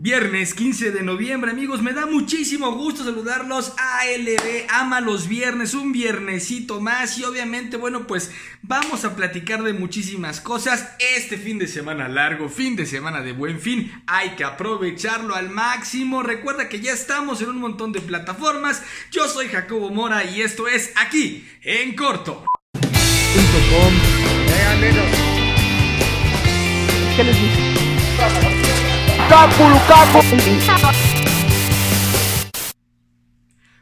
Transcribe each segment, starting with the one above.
Viernes 15 de noviembre, amigos, me da muchísimo gusto saludarlos. ALB ama los viernes, un viernesito más y obviamente, bueno, pues vamos a platicar de muchísimas cosas. Este fin de semana largo, fin de semana de buen fin, hay que aprovecharlo al máximo. Recuerda que ya estamos en un montón de plataformas. Yo soy Jacobo Mora y esto es aquí, en corto. ¿Qué les dice? Lukaku, Lukaku.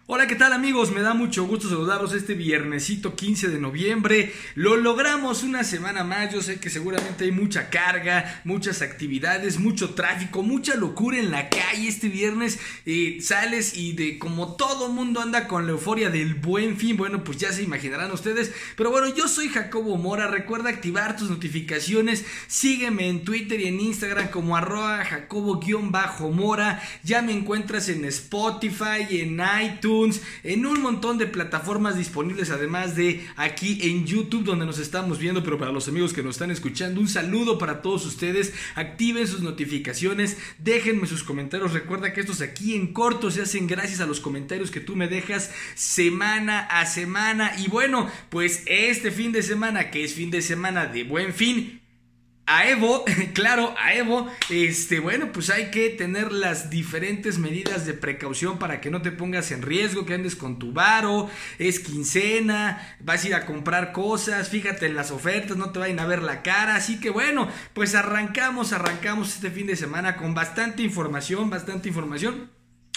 Hola, ¿qué tal amigos? Me da mucho gusto saludarlos este viernesito 15 de noviembre. Lo logramos una semana más. Yo sé que seguramente hay mucha carga, muchas actividades, mucho tráfico, mucha locura en la calle este viernes. Eh, sales y de como todo mundo anda con la euforia del buen fin. Bueno, pues ya se imaginarán ustedes. Pero bueno, yo soy Jacobo Mora. Recuerda activar tus notificaciones. Sígueme en Twitter y en Instagram como arroba jacobo-mora. Ya me encuentras en Spotify, en iTunes en un montón de plataformas disponibles, además de aquí en YouTube, donde nos estamos viendo. Pero para los amigos que nos están escuchando, un saludo para todos ustedes. Activen sus notificaciones, déjenme sus comentarios. Recuerda que estos aquí en corto se hacen gracias a los comentarios que tú me dejas semana a semana. Y bueno, pues este fin de semana, que es fin de semana de buen fin, a Evo, claro, a Evo, este, bueno, pues hay que tener las diferentes medidas de precaución para que no te pongas en riesgo, que andes con tu varo, es quincena, vas a ir a comprar cosas, fíjate en las ofertas, no te vayan a ver la cara, así que bueno, pues arrancamos, arrancamos este fin de semana con bastante información, bastante información.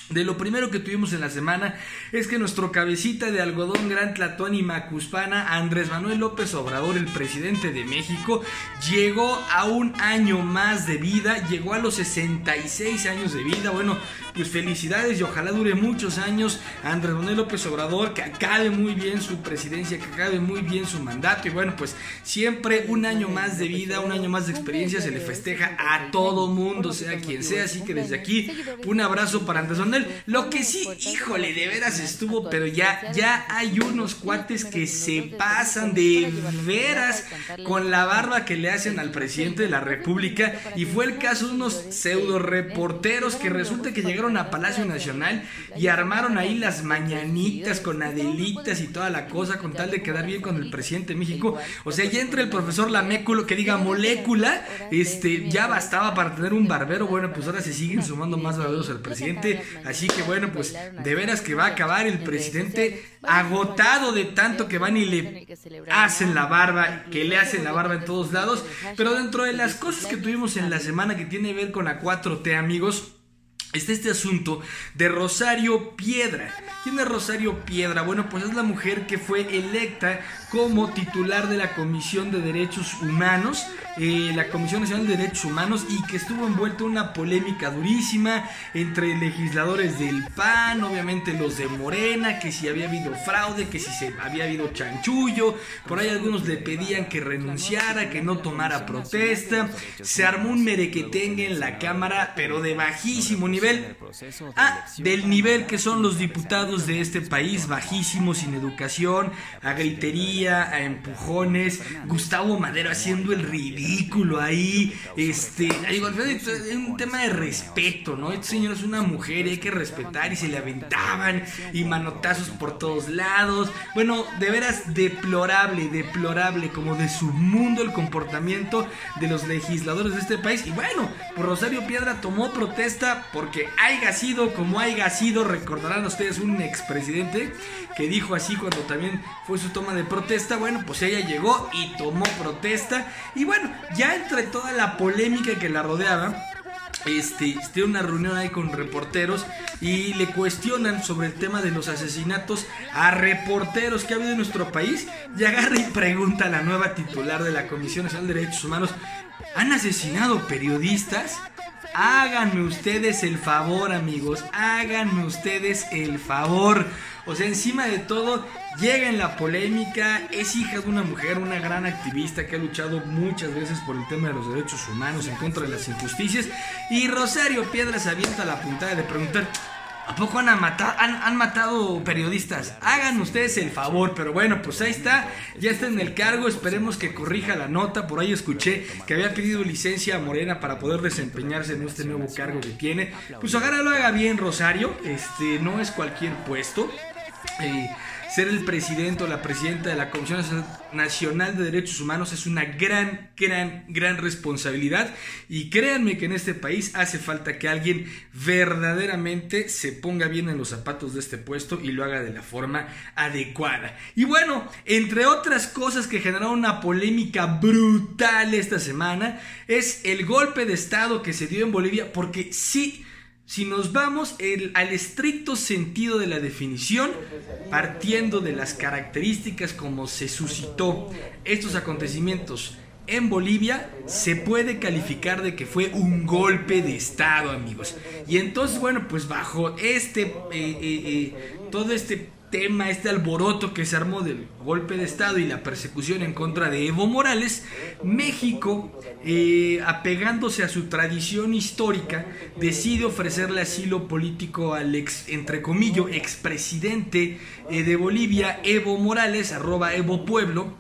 De lo primero que tuvimos en la semana es que nuestro cabecita de algodón gran Tlatón y Macuspana, Andrés Manuel López Obrador, el presidente de México, llegó a un año más de vida, llegó a los 66 años de vida. Bueno, pues felicidades y ojalá dure muchos años Andrés Manuel López Obrador, que acabe muy bien su presidencia, que acabe muy bien su mandato. Y bueno, pues siempre un año más de vida, un año más de experiencia se le festeja a todo mundo, sea quien sea. Así que desde aquí, un abrazo para Andrés Manuel. Lo que sí, híjole, de veras estuvo, pero ya, ya hay unos cuates que se pasan de veras con la barba que le hacen al presidente de la República. Y fue el caso de unos pseudo reporteros que resulta que llegaron a Palacio Nacional y armaron ahí las mañanitas con adelitas y toda la cosa con tal de quedar bien con el presidente de México. O sea, ya entre el profesor Laméculo que diga molécula, este, ya bastaba para tener un barbero. Bueno, pues ahora se siguen sumando más barberos al presidente. Así que bueno, pues de veras que va a acabar el presidente agotado de tanto que van y le hacen la barba, que le hacen la barba en todos lados. Pero dentro de las cosas que tuvimos en la semana que tiene que ver con la 4T, amigos, está este asunto de Rosario Piedra. ¿Quién es Rosario Piedra? Bueno, pues es la mujer que fue electa como titular de la Comisión de Derechos Humanos, eh, la Comisión Nacional de Derechos Humanos, y que estuvo envuelta en una polémica durísima entre legisladores del PAN, obviamente los de Morena, que si había habido fraude, que si se había habido chanchullo, por ahí algunos le pedían que renunciara, que no tomara protesta, se armó un merequetengue en la Cámara, pero de bajísimo nivel, ah, del nivel que son los diputados de este país, bajísimos, sin educación, a gritería, a empujones, Gustavo Madero haciendo el ridículo ahí, este, es un tema de respeto, ¿no? Este señor es una mujer y hay que respetar y se le aventaban y manotazos por todos lados, bueno, de veras deplorable, deplorable, como de su mundo el comportamiento de los legisladores de este país. Y bueno, pues Rosario Piedra tomó protesta porque haya sido como haya sido, recordarán ustedes un expresidente que dijo así cuando también fue su toma de protesta bueno, pues ella llegó y tomó protesta. Y bueno, ya entre toda la polémica que la rodeaba, este, tiene una reunión ahí con reporteros y le cuestionan sobre el tema de los asesinatos a reporteros que ha habido en nuestro país. Y agarra y pregunta a la nueva titular de la Comisión Nacional de Derechos Humanos: ¿han asesinado periodistas? Háganme ustedes el favor, amigos. Háganme ustedes el favor. O sea, encima de todo, llega en la polémica. Es hija de una mujer, una gran activista que ha luchado muchas veces por el tema de los derechos humanos en contra de las injusticias. Y Rosario Piedras avienta la puntada de preguntar. ¿A poco han matado, han, han matado periodistas? Hagan ustedes el favor, pero bueno, pues ahí está, ya está en el cargo, esperemos que corrija la nota, por ahí escuché que había pedido licencia a Morena para poder desempeñarse en este nuevo cargo que tiene. Pues ojalá lo haga bien Rosario, este no es cualquier puesto. Eh, ser el presidente o la presidenta de la Comisión Nacional de Derechos Humanos es una gran, gran, gran responsabilidad y créanme que en este país hace falta que alguien verdaderamente se ponga bien en los zapatos de este puesto y lo haga de la forma adecuada. Y bueno, entre otras cosas que generaron una polémica brutal esta semana es el golpe de Estado que se dio en Bolivia porque sí si nos vamos al estricto sentido de la definición, partiendo de las características como se suscitó estos acontecimientos en Bolivia, se puede calificar de que fue un golpe de Estado, amigos. Y entonces, bueno, pues bajo este, eh, eh, eh, todo este tema, este alboroto que se armó del golpe de Estado y la persecución en contra de Evo Morales, México, eh, apegándose a su tradición histórica, decide ofrecerle asilo político al ex, entre comillas, expresidente eh, de Bolivia, Evo Morales, arroba Evo Pueblo,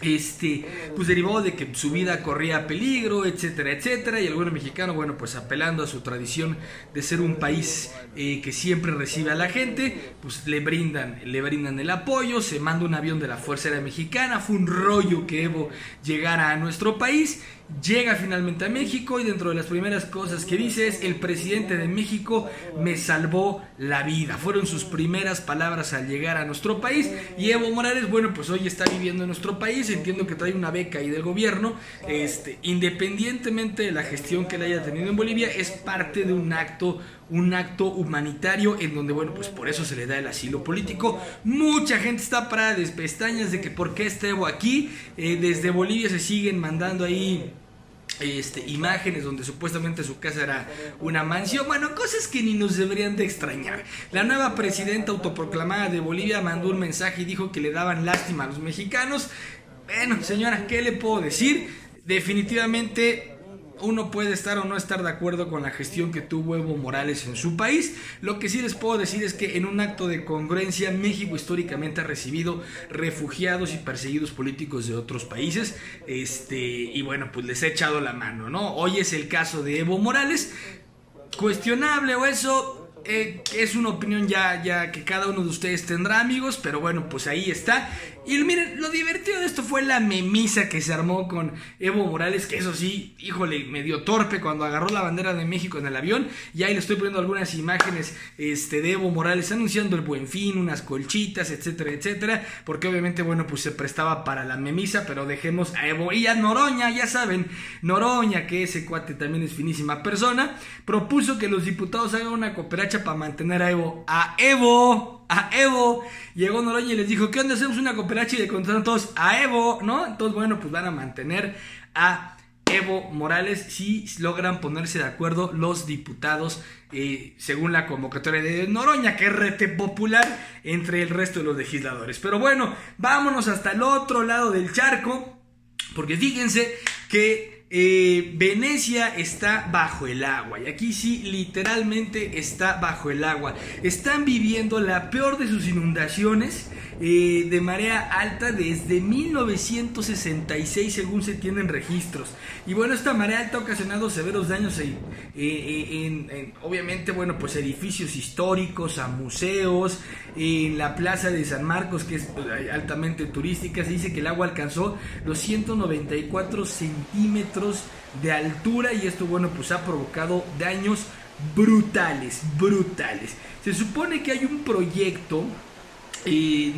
este, pues derivó de que su vida corría peligro, etcétera, etcétera, y el gobierno mexicano, bueno, pues apelando a su tradición de ser un país eh, que siempre recibe a la gente, pues le brindan, le brindan el apoyo, se manda un avión de la Fuerza Aérea Mexicana, fue un rollo que Evo llegara a nuestro país, Llega finalmente a México y dentro de las primeras cosas que dice es el presidente de México me salvó la vida. Fueron sus primeras palabras al llegar a nuestro país y Evo Morales, bueno, pues hoy está viviendo en nuestro país, entiendo que trae una beca ahí del gobierno, este, independientemente de la gestión que le haya tenido en Bolivia, es parte de un acto un acto humanitario en donde, bueno, pues por eso se le da el asilo político. Mucha gente está para de pestañas de que por qué está Evo aquí. Eh, desde Bolivia se siguen mandando ahí este, imágenes donde supuestamente su casa era una mansión. Bueno, cosas que ni nos deberían de extrañar. La nueva presidenta autoproclamada de Bolivia mandó un mensaje y dijo que le daban lástima a los mexicanos. Bueno, señora, ¿qué le puedo decir? Definitivamente uno puede estar o no estar de acuerdo con la gestión que tuvo Evo Morales en su país. Lo que sí les puedo decir es que en un acto de congruencia, México históricamente ha recibido refugiados y perseguidos políticos de otros países. Este, y bueno, pues les he echado la mano, ¿no? Hoy es el caso de Evo Morales. Cuestionable o eso, eh, es una opinión ya, ya que cada uno de ustedes tendrá, amigos, pero bueno, pues ahí está. Y miren, lo divertido de esto fue la memisa que se armó con Evo Morales, que eso sí, híjole, medio torpe cuando agarró la bandera de México en el avión. Y ahí le estoy poniendo algunas imágenes este, de Evo Morales anunciando el buen fin, unas colchitas, etcétera, etcétera. Porque obviamente, bueno, pues se prestaba para la memisa, pero dejemos a Evo y a Noroña, ya saben, Noroña, que ese cuate también es finísima persona, propuso que los diputados hagan una cooperacha para mantener a Evo. ¡A Evo! A Evo. Llegó Noroña y les dijo, ¿qué onda? Hacemos una cooperacha y le contaron todos a Evo, ¿no? Entonces, bueno, pues van a mantener a Evo Morales si logran ponerse de acuerdo los diputados eh, según la convocatoria de Noroña, que es rete popular entre el resto de los legisladores. Pero bueno, vámonos hasta el otro lado del charco, porque fíjense que eh, Venecia está bajo el agua. Y aquí sí, literalmente está bajo el agua. Están viviendo la peor de sus inundaciones eh, de marea alta desde 1966 según se tienen registros. Y bueno, esta marea alta ha ocasionado severos daños en, en, obviamente, bueno, pues edificios históricos, a museos, en la plaza de San Marcos, que es pues, altamente turística, se dice que el agua alcanzó los 194 centímetros de altura y esto, bueno, pues ha provocado daños brutales, brutales. Se supone que hay un proyecto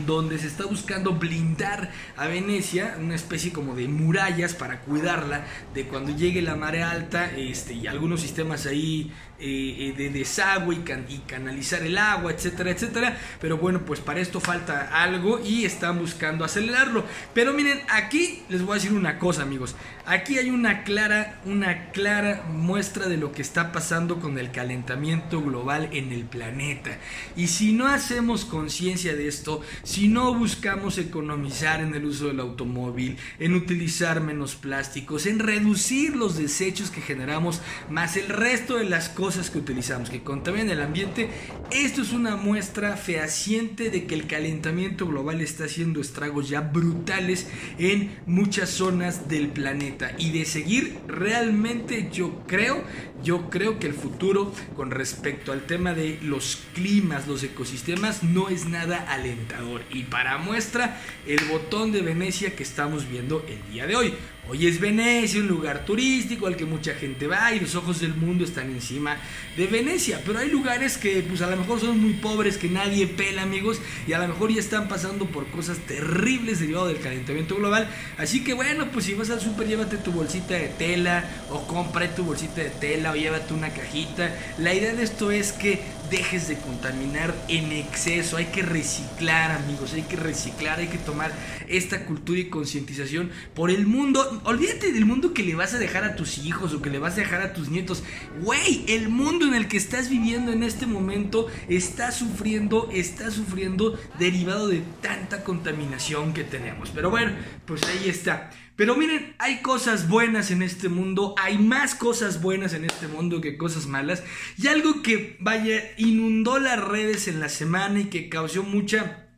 donde se está buscando blindar a Venecia, una especie como de murallas para cuidarla de cuando llegue la marea alta este, y algunos sistemas ahí eh, eh, de desagüe y, canalizar el agua, etcétera, etcétera. Pero bueno, pues para esto falta algo y están buscando acelerarlo. Pero miren, aquí les voy a decir una cosa, amigos. Aquí hay una clara, una clara muestra de lo que está pasando con el calentamiento global en el planeta. Y si no hacemos conciencia de esto, si no buscamos economizar en el uso del automóvil, en utilizar menos plásticos, en reducir los desechos que generamos, más el resto de las cosas que utilizamos que contaminan el ambiente? Esto es una muestra fehaciente de que el calentamiento global está haciendo estragos ya brutales en muchas zonas del planeta y de seguir realmente yo creo, yo creo que el futuro con respecto al tema de los climas, los ecosistemas no es nada alentador y para muestra el botón de Venecia que estamos viendo el día de hoy. Hoy es Venecia, un lugar turístico al que mucha gente va y los ojos del mundo están encima de Venecia. Pero hay lugares que pues a lo mejor son muy pobres, que nadie pela amigos y a lo mejor ya están pasando por cosas terribles derivado del calentamiento global. Así que bueno, pues si vas al súper llévate tu bolsita de tela o compra tu bolsita de tela o llévate una cajita. La idea de esto es que dejes de contaminar en exceso. Hay que reciclar amigos, hay que reciclar, hay que tomar esta cultura y concientización por el mundo olvídate del mundo que le vas a dejar a tus hijos o que le vas a dejar a tus nietos. Güey, el mundo en el que estás viviendo en este momento está sufriendo, está sufriendo derivado de tanta contaminación que tenemos. Pero bueno, pues ahí está. Pero miren, hay cosas buenas en este mundo, hay más cosas buenas en este mundo que cosas malas. Y algo que, vaya, inundó las redes en la semana y que causó mucha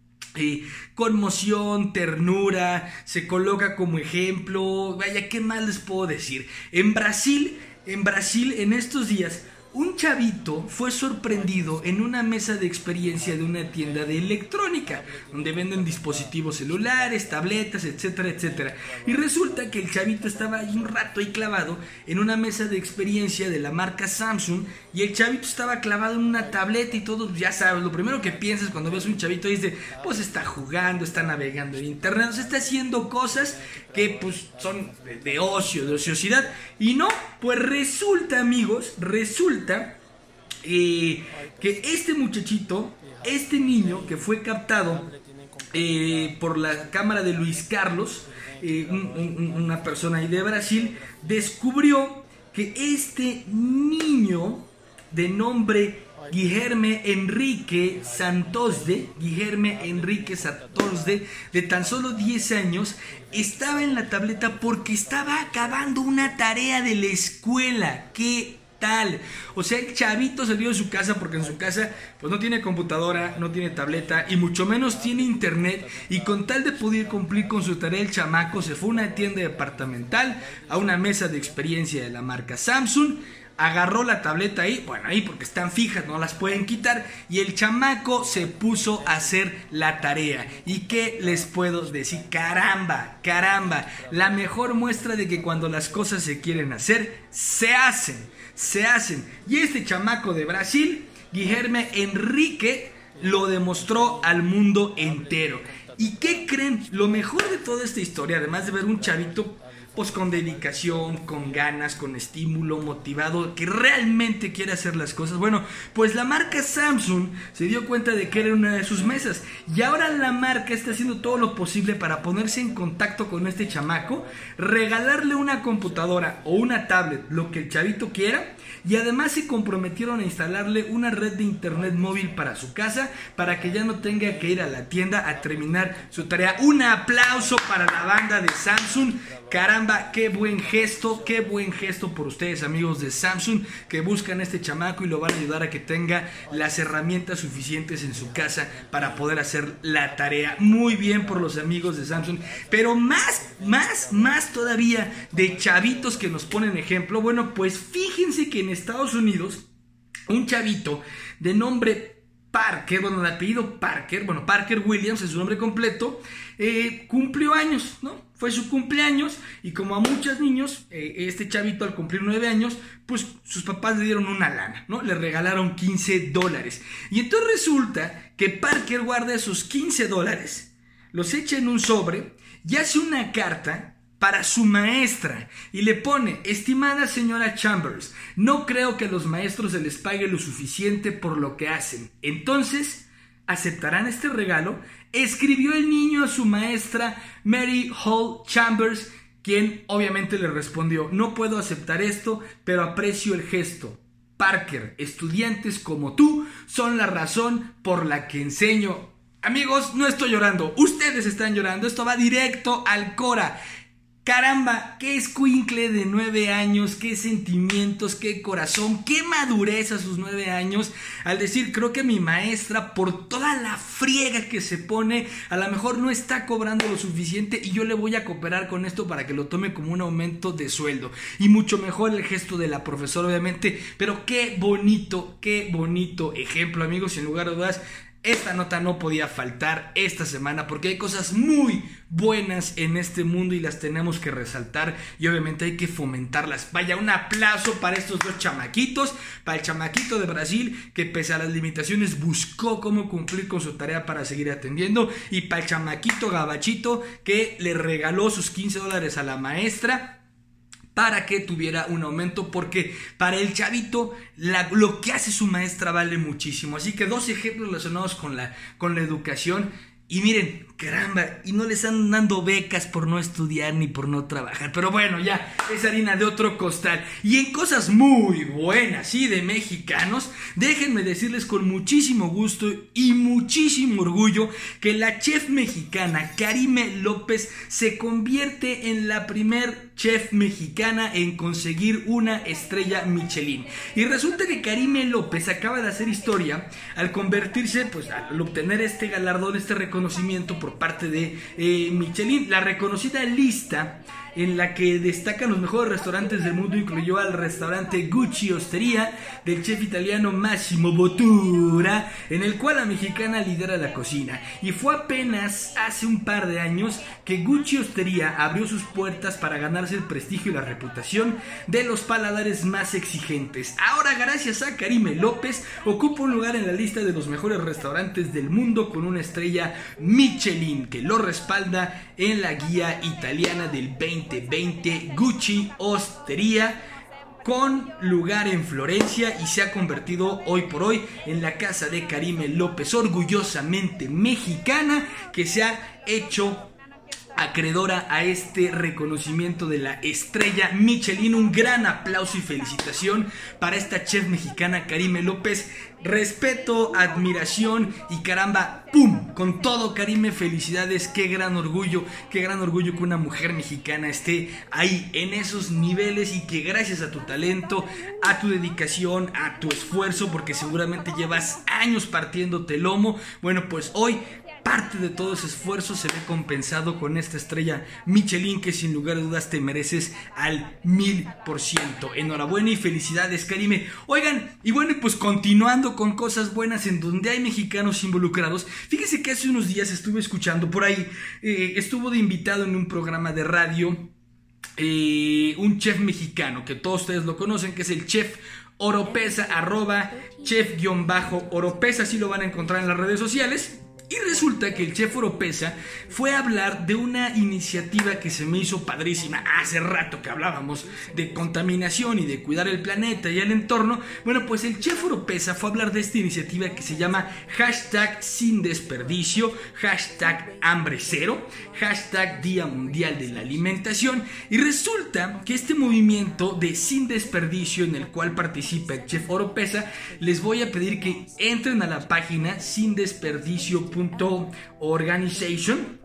conmoción, ternura, se coloca como ejemplo. Vaya, ¿qué más les puedo decir? En Brasil, en Brasil, en estos días, un chavito fue sorprendido en una mesa de experiencia de una tienda de electrónica, donde venden dispositivos celulares, tabletas, etcétera, etcétera. Y resulta que el chavito estaba ahí un rato ahí clavado en una mesa de experiencia de la marca Samsung y el chavito estaba clavado en una tableta y todo, ya sabes, lo primero que piensas cuando ves un chavito es de, pues está jugando, está navegando en internet, está haciendo cosas que pues son de ocio, de ociosidad. Y no, pues resulta amigos, resulta eh, que este muchachito, este niño que fue captado eh, por la cámara de Luis Carlos, eh, una persona ahí de Brasil, descubrió que este niño de nombre Guillerme Enrique Santosde, Guillerme Enrique Santosde, de tan solo 10 años, estaba en la tableta porque estaba acabando una tarea de la escuela. que O sea, el chavito salió de su casa porque en su casa pues no tiene computadora, no tiene tableta y mucho menos tiene internet. Y con tal de poder cumplir con su tarea el chamaco se fue a una tienda departamental, a una mesa de experiencia de la marca Samsung agarró la tableta ahí, bueno, ahí porque están fijas, no las pueden quitar, y el chamaco se puso a hacer la tarea. ¿Y qué les puedo decir? Caramba, caramba, la mejor muestra de que cuando las cosas se quieren hacer, se hacen se hacen. Y este chamaco de Brasil, Guilherme Enrique, lo demostró al mundo entero. ¿Y qué creen? Lo mejor de toda esta historia, además de ver un chavito pues con dedicación, con ganas, con estímulo, motivado, que realmente quiere hacer las cosas. Bueno, pues la marca Samsung se dio cuenta de que era una de sus mesas y ahora la marca está haciendo todo lo posible para ponerse en contacto con este chamaco, regalarle una computadora o una tablet, lo que el chavito quiera, y además se comprometieron a instalarle una red de internet móvil para su casa para que ya no tenga que ir a la tienda a terminar su tarea. Un aplauso para la banda de Samsung. Caramba, qué buen gesto, qué buen gesto por ustedes amigos de Samsung que buscan este chamaco y lo van a ayudar a que tenga las herramientas suficientes en su casa para poder hacer la tarea. Muy bien por los amigos de Samsung, pero más, más, más todavía de chavitos que nos ponen ejemplo. Bueno, pues fíjense que en Estados Unidos un chavito de nombre Parker, bueno, de apellido Parker, bueno, Parker Williams es su nombre completo, eh, cumplió años, ¿no? Fue su cumpleaños y como a muchos niños, eh, este chavito al cumplir nueve años, pues sus papás le dieron una lana, ¿no? Le regalaron 15 dólares. Y entonces resulta que Parker guarda esos 15 dólares, los echa en un sobre y hace una carta para su maestra y le pone, estimada señora Chambers, no creo que a los maestros se les pague lo suficiente por lo que hacen. Entonces, ¿aceptarán este regalo? Escribió el niño a su maestra Mary Hall Chambers, quien obviamente le respondió, no puedo aceptar esto, pero aprecio el gesto. Parker, estudiantes como tú son la razón por la que enseño Amigos, no estoy llorando, ustedes están llorando, esto va directo al Cora. Caramba, qué escuincle de nueve años, qué sentimientos, qué corazón, qué madurez a sus nueve años. Al decir, creo que mi maestra, por toda la friega que se pone, a lo mejor no está cobrando lo suficiente y yo le voy a cooperar con esto para que lo tome como un aumento de sueldo. Y mucho mejor el gesto de la profesora, obviamente. Pero qué bonito, qué bonito ejemplo, amigos, sin lugar a dudas. Esta nota no podía faltar esta semana porque hay cosas muy buenas en este mundo y las tenemos que resaltar y obviamente hay que fomentarlas. Vaya, un aplauso para estos dos chamaquitos, para el chamaquito de Brasil que pese a las limitaciones buscó cómo cumplir con su tarea para seguir atendiendo y para el chamaquito gabachito que le regaló sus 15 dólares a la maestra para que tuviera un aumento porque para el chavito lo que hace su maestra vale muchísimo. Así que dos ejemplos relacionados con la, con la educación. Y miren, caramba, y no les están dando becas por no estudiar ni por no trabajar. Pero bueno, ya, es harina de otro costal. Y en cosas muy buenas y de mexicanos, déjenme decirles con muchísimo gusto y muchísimo orgullo que la chef mexicana Karime López se convierte en la primer chef mexicana en conseguir una estrella Michelin. Y resulta que Karime López acaba de hacer historia al convertirse, pues al obtener este galardón, este reconocimiento por parte de eh, Michelin. La reconocida lista en la que destacan los mejores restaurantes del mundo, incluyó al restaurante Gucci Osteria del chef italiano Massimo Bottura, en el cual la mexicana lidera la cocina. Y fue apenas hace un par de años que Gucci Osteria abrió sus puertas para ganarse el prestigio y la reputación de los paladares más exigentes. Ahora, gracias a Karime López, ocupa un lugar en la lista de los mejores restaurantes del mundo con una estrella Michelin que lo respalda en la guía italiana del 20 2020 Gucci Osteria con lugar en Florencia y se ha convertido hoy por hoy en la casa de Karime López, orgullosamente mexicana, que se ha hecho acreedora a este reconocimiento de la estrella Michelin. Un gran aplauso y felicitación para esta chef mexicana Karime López. Respeto, admiración y caramba, ¡pum! Con todo, Karime, felicidades. Qué gran orgullo, qué gran orgullo que una mujer mexicana esté ahí en esos niveles y que gracias a tu talento, a tu dedicación, a tu esfuerzo, porque seguramente llevas años partiéndote el lomo, bueno, pues hoy parte de todo ese esfuerzo se ve compensado con esta estrella Michelin que sin lugar a dudas te mereces al mil por ciento. Enhorabuena y felicidades, Karime. Oigan, y bueno, pues continuando con cosas buenas en donde hay mexicanos involucrados, fíjense que hace unos días estuve escuchando por ahí, eh, estuvo de invitado en un programa de radio. Eh, un chef mexicano que todos ustedes lo conocen, que es el chef Oropesa, arroba chef-oropesa, así lo van a encontrar en las redes sociales. Y resulta que el chef Oropesa fue a hablar de una iniciativa que se me hizo padrísima hace rato que hablábamos de contaminación y de cuidar el planeta y el entorno. Bueno, pues el chef Oropesa fue a hablar de esta iniciativa que se llama hashtag sin desperdicio, hashtag hambre cero, hashtag Día Mundial de la Alimentación. Y resulta que este movimiento de sin desperdicio en el cual participa el chef Oropesa, les voy a pedir que entren a la página sin desperdicio Organization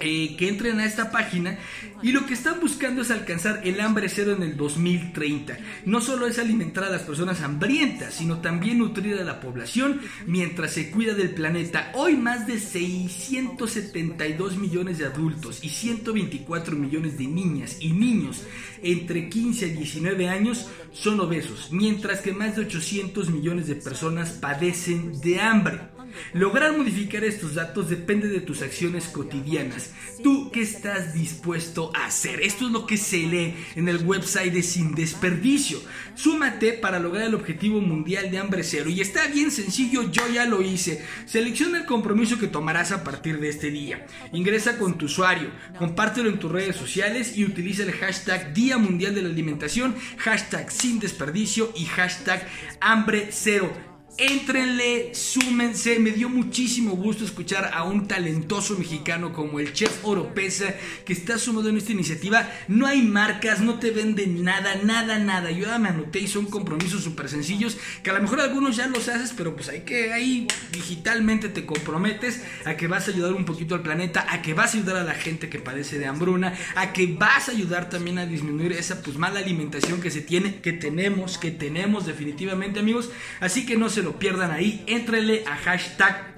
eh, que entren a esta página y lo que están buscando es alcanzar el hambre cero en el 2030. No solo es alimentar a las personas hambrientas, sino también nutrir a la población mientras se cuida del planeta. Hoy más de 672 millones de adultos y 124 millones de niñas y niños entre 15 y 19 años son obesos, mientras que más de 800 millones de personas padecen de hambre. Lograr modificar estos datos depende de tus acciones cotidianas. ¿Tú qué estás dispuesto a hacer? Esto es lo que se lee en el website de Sin Desperdicio. Súmate para lograr el objetivo mundial de hambre cero. Y está bien sencillo, yo ya lo hice. Selecciona el compromiso que tomarás a partir de este día. Ingresa con tu usuario, compártelo en tus redes sociales y utiliza el hashtag Día Mundial de la Alimentación, hashtag Sin Desperdicio y hashtag Hambre Cero Éntrenle, súmense. Me dio muchísimo gusto escuchar a un talentoso mexicano como el chef Oropesa que está sumado en esta iniciativa. No hay marcas, no te venden nada, nada, nada. Yo ya me anoté y son compromisos súper sencillos que a lo mejor algunos ya los haces, pero pues hay que ahí digitalmente te comprometes a que vas a ayudar un poquito al planeta, a que vas a ayudar a la gente que padece de hambruna, a que vas a ayudar también a disminuir esa pues mala alimentación que se tiene, que tenemos, que tenemos definitivamente amigos. Así que no se lo pierdan ahí, éntrenle a hashtag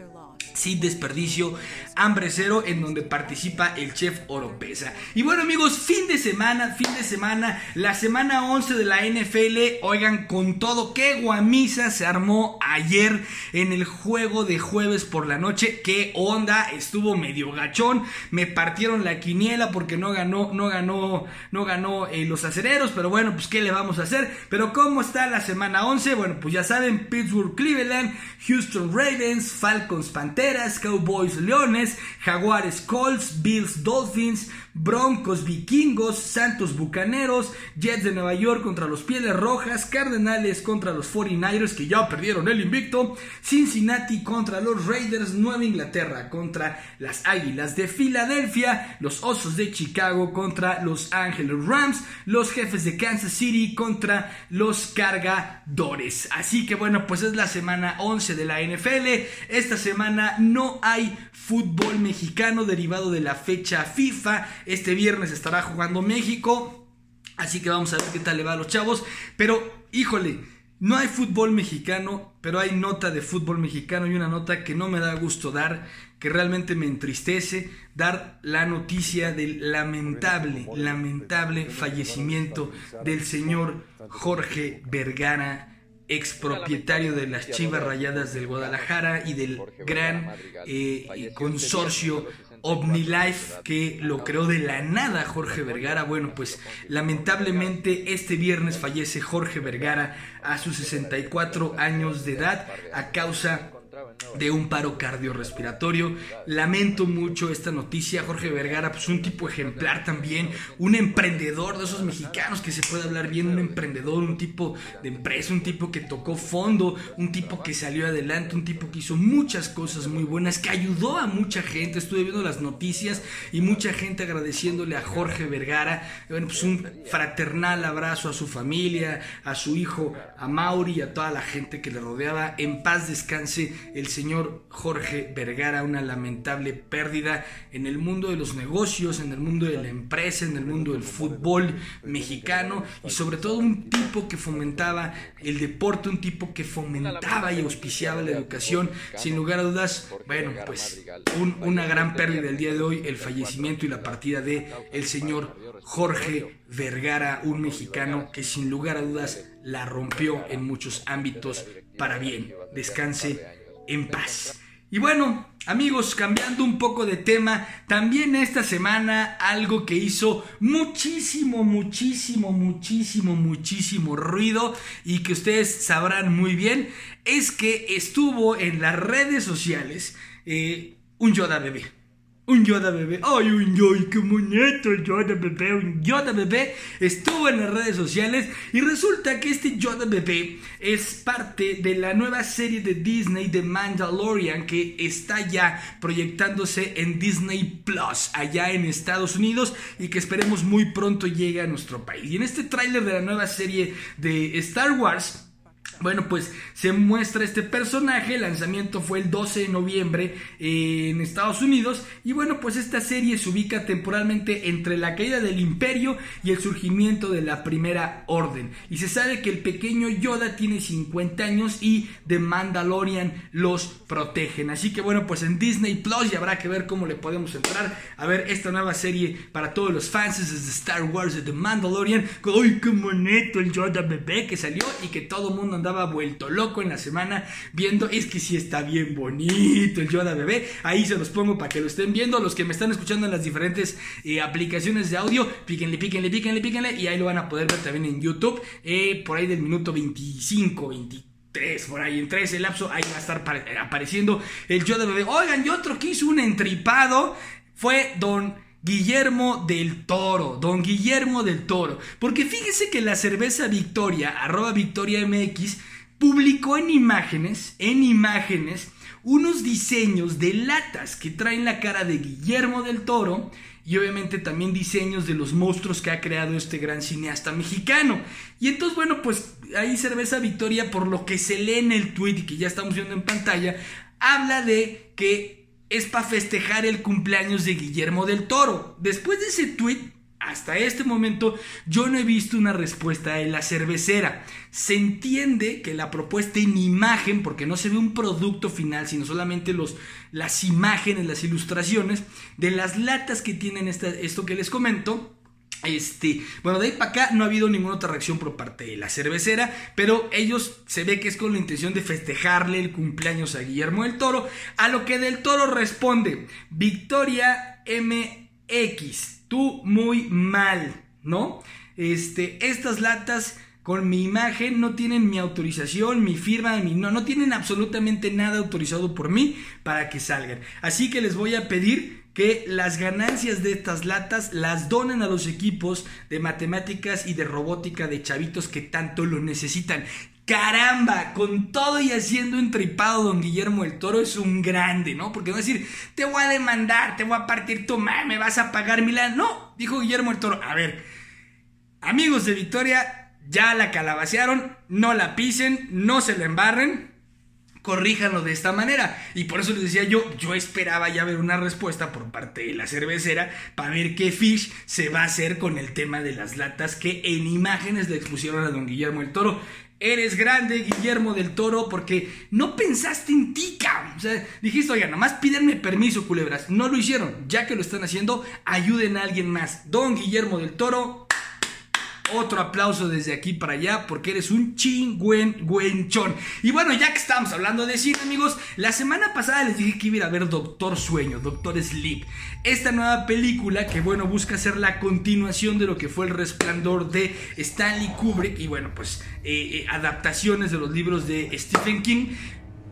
sin desperdicio, hambre cero, en donde participa el chef Oropesa. Y bueno amigos, fin de semana, fin de semana, la semana 11 de la NFL, oigan con todo, qué guamisa se armó ayer en el juego de jueves por la noche, qué onda, estuvo medio gachón, me partieron la quiniela porque no ganó, no ganó, no ganó eh, los acereros, pero bueno, pues qué le vamos a hacer, pero cómo está la semana 11, bueno, pues ya saben, Pittsburgh, Cleveland, Houston Ravens, Falcons, Panthers, Cowboys Leones, Jaguares Colts, Bills Dolphins, Broncos Vikingos, Santos Bucaneros, Jets de Nueva York contra los Pieles Rojas, Cardenales contra los 49ers que ya perdieron el invicto, Cincinnati contra los Raiders, Nueva Inglaterra contra las Águilas de Filadelfia, los Osos de Chicago contra los Ángeles Rams, los Jefes de Kansas City contra los Cargadores. Así que bueno, pues es la semana 11 de la NFL. Esta semana no hay fútbol mexicano derivado de la fecha FIFA. Este viernes estará jugando México. Así que vamos a ver qué tal le va a los chavos. Pero, híjole, no hay fútbol mexicano, pero hay nota de fútbol mexicano y una nota que no me da gusto dar, que realmente me entristece, dar la noticia del lamentable, lamentable fallecimiento del señor Jorge Vergara expropietario de las Chivas Rayadas del Guadalajara y del gran eh, consorcio OmniLife que lo creó de la nada Jorge Vergara. Bueno, pues lamentablemente este viernes fallece Jorge Vergara a sus 64 años de edad a causa de un paro cardiorrespiratorio. Lamento mucho esta noticia. Jorge Vergara, pues un tipo ejemplar también, un emprendedor de esos mexicanos que se puede hablar bien, un emprendedor, un tipo de empresa, un tipo que tocó fondo, un tipo que salió adelante, un tipo que hizo muchas cosas muy buenas, que ayudó a mucha gente. Estuve viendo las noticias y mucha gente agradeciéndole a Jorge Vergara. Bueno, pues un fraternal abrazo a su familia, a su hijo, a Mauri y a toda la gente que le rodeaba. En paz descanse el señor Jorge Vergara, una lamentable pérdida en el mundo de los negocios, en el mundo de la empresa, en el mundo del fútbol mexicano y sobre todo un tipo que fomentaba el deporte, un tipo que fomentaba y auspiciaba la educación. Sin lugar a dudas, bueno, pues una gran pérdida el día de hoy, el fallecimiento y la partida de el señor Jorge Vergara, un mexicano que sin lugar a dudas la rompió en muchos ámbitos para bien. Descanse en paz. Y bueno, amigos, cambiando un poco de tema, también esta semana algo que hizo muchísimo, muchísimo, muchísimo, muchísimo ruido y que ustedes sabrán muy bien, es que estuvo en las redes sociales eh, un Yoda bebé un Yoda bebé. ¡Ay, un Yoda! ¡Qué bonito! Yoda bebé, un Yoda bebé. Estuvo en las redes sociales y resulta que este Yoda bebé es parte de la nueva serie de Disney de Mandalorian que está ya proyectándose en Disney Plus allá en Estados Unidos y que esperemos muy pronto llegue a nuestro país. Y en este tráiler de la nueva serie de Star Wars bueno, pues se muestra este personaje, el lanzamiento fue el 12 de noviembre en Estados Unidos y bueno, pues esta serie se ubica temporalmente entre la caída del imperio y el surgimiento de la primera orden. Y se sabe que el pequeño Yoda tiene 50 años y The Mandalorian los protegen. Así que bueno, pues en Disney Plus y habrá que ver cómo le podemos entrar a ver esta nueva serie para todos los fans de Star Wars de The Mandalorian. ¡Ay, qué bonito el Yoda bebé que salió y que todo el mundo andaba vuelto loco en la semana viendo, es que sí está bien bonito el Yoda bebé, ahí se los pongo para que lo estén viendo, los que me están escuchando en las diferentes eh, aplicaciones de audio, píquenle, píquenle, píquenle, píquenle, y ahí lo van a poder ver también en YouTube, eh, por ahí del minuto 25, 23 por ahí, entre ese lapso, ahí va a estar apareciendo el Yoda bebé. Oigan, y otro que hizo un entripado fue Don Guillermo del Toro, don Guillermo del Toro. Porque fíjese que la cerveza Victoria, arroba Victoria MX, publicó en imágenes, en imágenes, unos diseños de latas que traen la cara de Guillermo del Toro y obviamente también diseños de los monstruos que ha creado este gran cineasta mexicano. Y entonces, bueno, pues ahí Cerveza Victoria, por lo que se lee en el tweet que ya estamos viendo en pantalla, habla de que es para festejar el cumpleaños de Guillermo del Toro. Después de ese tweet, hasta este momento yo no he visto una respuesta de la cervecera. Se entiende que la propuesta en imagen, porque no se ve un producto final, sino solamente los, las imágenes, las ilustraciones de las latas que tienen esto que les comento. Este, bueno, de ahí para acá no ha habido ninguna otra reacción por parte de la cervecera, pero ellos se ve que es con la intención de festejarle el cumpleaños a Guillermo del Toro, a lo que del Toro responde Victoria MX tú muy mal, ¿no? Este, estas latas con mi imagen no tienen mi autorización, mi firma, mi, no, no tienen absolutamente nada autorizado por mí para que salgan. Así que les voy a pedir que las ganancias de estas latas las donen a los equipos de matemáticas y de robótica de chavitos que tanto lo necesitan. Caramba, con todo y haciendo entripado don Guillermo el Toro es un grande, ¿no? Porque a decir, te voy a demandar, te voy a partir tu me vas a pagar Milán. No, dijo Guillermo el Toro, a ver, amigos de Victoria, ya la calabacearon, no la pisen, no se la embarren, corríjanlo de esta manera. Y por eso les decía yo, yo esperaba ya ver una respuesta por parte de la cervecera para ver qué fish se va a hacer con el tema de las latas que en imágenes le expusieron a don Guillermo el Toro. Eres grande, Guillermo del Toro, porque no pensaste en ti, cabrón. O sea, dijiste, oiga, nomás pídenme permiso, culebras. No lo hicieron. Ya que lo están haciendo, ayuden a alguien más. Don Guillermo del Toro, otro aplauso desde aquí para allá porque eres un chingüenchón. Y bueno, ya que estamos hablando de cine, amigos, la semana pasada les dije que iba a ir a ver Doctor Sueño, Doctor Sleep. Esta nueva película que, bueno, busca ser la continuación de lo que fue El Resplandor de Stanley Kubrick y, bueno, pues eh, eh, adaptaciones de los libros de Stephen King.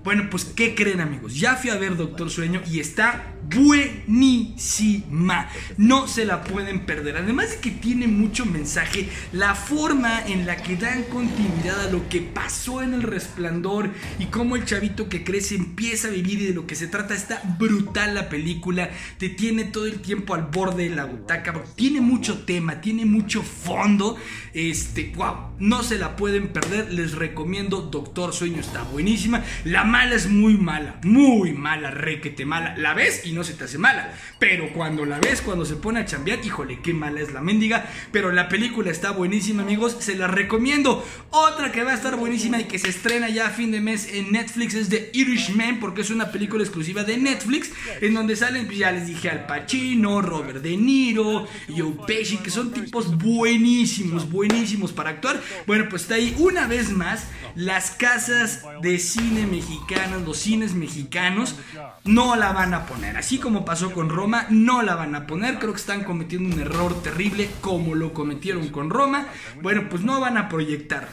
Bueno, pues ¿qué creen amigos? Ya fui a ver Doctor Sueño y está buenísima. No se la pueden perder. Además de que tiene mucho mensaje, la forma en la que dan continuidad a lo que pasó en el resplandor y cómo el chavito que crece empieza a vivir y de lo que se trata está brutal la película. Te tiene todo el tiempo al borde de la butaca. Tiene mucho tema, tiene mucho fondo. Este, wow, no se la pueden perder. Les recomiendo Doctor Sueño, está buenísima. La mala es muy mala, muy mala, requete mala. La ves y no se te hace mala. Pero cuando la ves, cuando se pone a chambear, híjole, qué mala es la mendiga. Pero la película está buenísima, amigos. Se la recomiendo. Otra que va a estar buenísima y que se estrena ya a fin de mes en Netflix es The Irishman, porque es una película exclusiva de Netflix, en donde salen, pues ya les dije, Al Pacino, Robert De Niro, Joe Pesci, que son tipos buenísimos, buenísimos para actuar. Bueno, pues está ahí una vez más las casas de cine mexicanas, los cines mexicanos, no la van a poner. Así como pasó con Roma, no la van a poner. Creo que están cometiendo un error terrible como lo cometieron con Roma. Bueno, pues no van a proyectar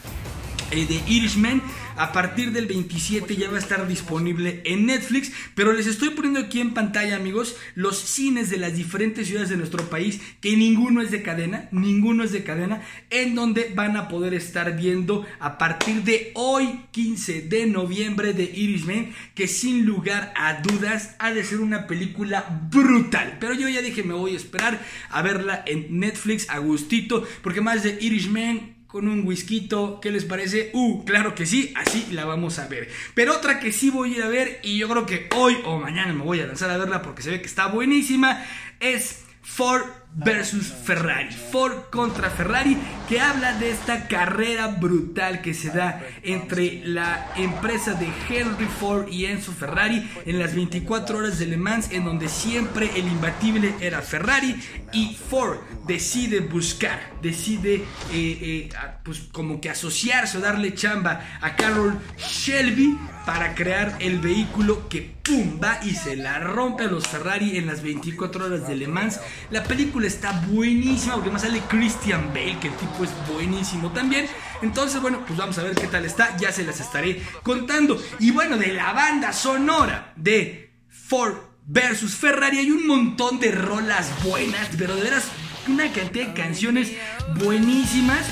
eh, de Irishman a partir del 27 ya va a estar disponible en Netflix, pero les estoy poniendo aquí en pantalla, amigos, los cines de las diferentes ciudades de nuestro país, que ninguno es de cadena, ninguno es de cadena, en donde van a poder estar viendo a partir de hoy, 15 de noviembre, de Irishman, que sin lugar a dudas ha de ser una película brutal. Pero yo ya dije, me voy a esperar a verla en Netflix a gustito, porque más de Irishman con un whisky. ¿Qué les parece? Uh, claro que sí, así la vamos a ver. Pero otra que sí voy a ir a ver y yo creo que hoy o mañana me voy a lanzar a verla porque se ve que está buenísima es Ford versus Ferrari. Ford contra Ferrari, que habla de esta carrera brutal que se da entre la empresa de Henry Ford y Enzo Ferrari en las 24 horas de Le Mans, en donde siempre el imbatible era Ferrari y Ford decide buscar, decide eh, eh, pues como que asociarse o darle chamba a Carol Shelby para crear el vehículo que pum va y se la rompe a los Ferrari en las 24 horas de Le Mans. La película está buenísima porque más sale Christian Bale, que el tipo es buenísimo también. Entonces, bueno, pues vamos a ver qué tal está, ya se las estaré contando. Y bueno, de la banda sonora de Ford versus Ferrari hay un montón de rolas buenas, pero de veras una cantidad de canciones buenísimas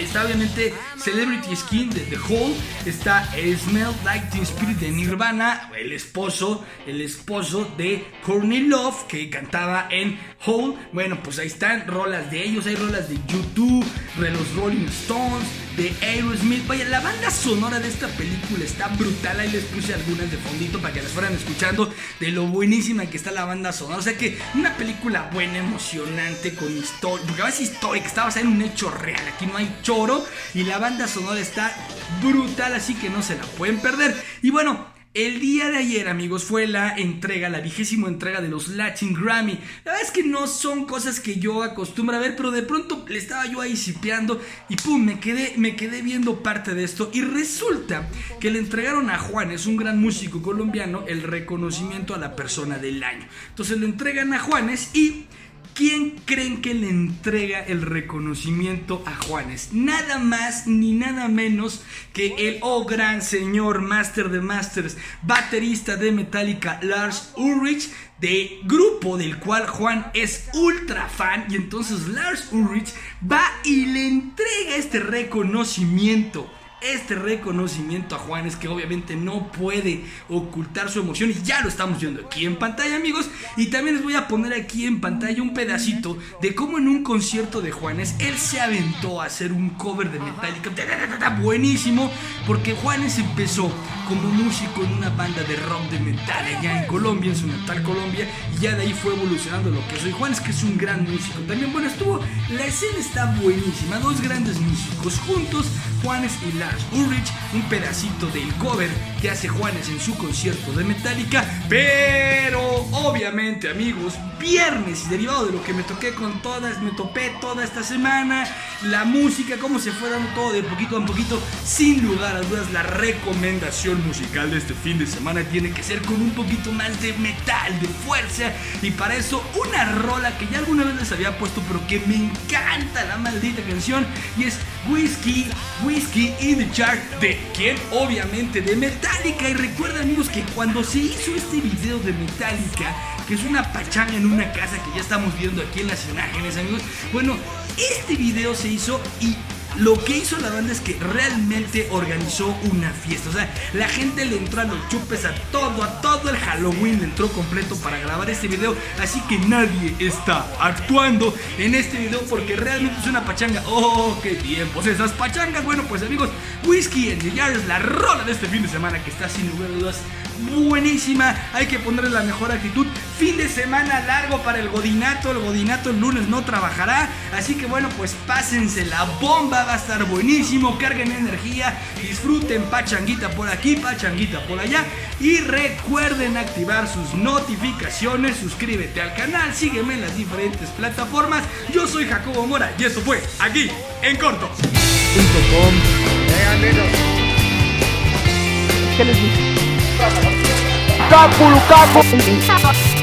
Está obviamente Celebrity Skin de The Hole. Está Smell Like Teen Spirit de Nirvana. El esposo, el esposo de Courtney Love que cantaba en Hole. Bueno, pues ahí están rolas de ellos. Hay rolas de YouTube, de los Rolling Stones, de Aerosmith. Vaya, la banda sonora de esta película está brutal. Ahí les puse algunas de fondito para que las fueran escuchando de lo buenísima que está la banda sonora. O sea que una película buena, emocionante, con historia. Porque a veces histórica, está basada en un hecho real. Aquí no hay choro. Y la banda sonora está brutal, así que no se la pueden perder. Y bueno. El día de ayer, amigos, fue la entrega, la vigésima entrega de los Latin Grammy. La verdad es que no son cosas que yo acostumbro a ver, pero de pronto le estaba yo ahí sipeando y pum, me quedé, me quedé viendo parte de esto. Y resulta que le entregaron a Juan, es un gran músico colombiano, el reconocimiento a la persona del año. Entonces le entregan a Juanes y ¿Quién creen que le entrega el reconocimiento a Juanes? Nada más ni nada menos que el oh gran señor Master de Masters, baterista de Metallica Lars Ulrich, de grupo del cual Juan es ultra fan y entonces Lars Ulrich va y le entrega este reconocimiento este reconocimiento a Juanes que obviamente no puede ocultar su emoción y ya lo estamos viendo aquí en pantalla amigos. Y también les voy a poner aquí en pantalla un pedacito de cómo en un concierto de Juanes él se aventó a hacer un cover de Metallica. Buenísimo porque Juanes empezó como músico en una banda de rock de metal allá en Colombia en su natal Colombia y ya de ahí fue evolucionando lo que soy Juanes que es un gran músico también. Bueno estuvo la escena está buenísima dos grandes músicos juntos Juanes y la Ulrich, un pedacito del cover que hace Juanes en su concierto de Metallica, pero obviamente amigos, viernes y derivado de lo que me toqué con todas, me topé toda esta semana, la música, cómo se fue dando todo de poquito a poquito, sin lugar a dudas la recomendación musical de este fin de semana tiene que ser con un poquito más de metal, de fuerza, y para eso una rola que ya alguna vez les había puesto, pero que me encanta la maldita canción, y es Whiskey, Whiskey in the de quien obviamente de Metallica. Y recuerden amigos que cuando se hizo este video de Metallica, que es una pachanga en una casa que ya estamos viendo aquí en las imágenes amigos, bueno, este video se hizo y lo que hizo la banda es que realmente organizó una fiesta. O sea, la gente le entró a los chupes, a todo, a todo el Halloween le entró completo para grabar este video. Así que nadie está actuando en este video porque realmente es una pachanga. ¡Oh, qué tiempos esas pachangas! Bueno, pues amigos, Whiskey en the es la rola de este fin de semana que está sin lugar a dudas buenísima. Hay que ponerle la mejor actitud. Fin de semana largo para el Godinato. El Godinato el lunes no trabajará. Así que bueno, pues pásense la bomba. Va a estar buenísimo. Carguen energía. Disfruten pachanguita por aquí, pachanguita por allá. Y recuerden activar sus notificaciones. Suscríbete al canal. Sígueme en las diferentes plataformas. Yo soy Jacobo Mora y esto fue aquí en corto. ¿Qué les dije? Κάκου, Λουκάκου.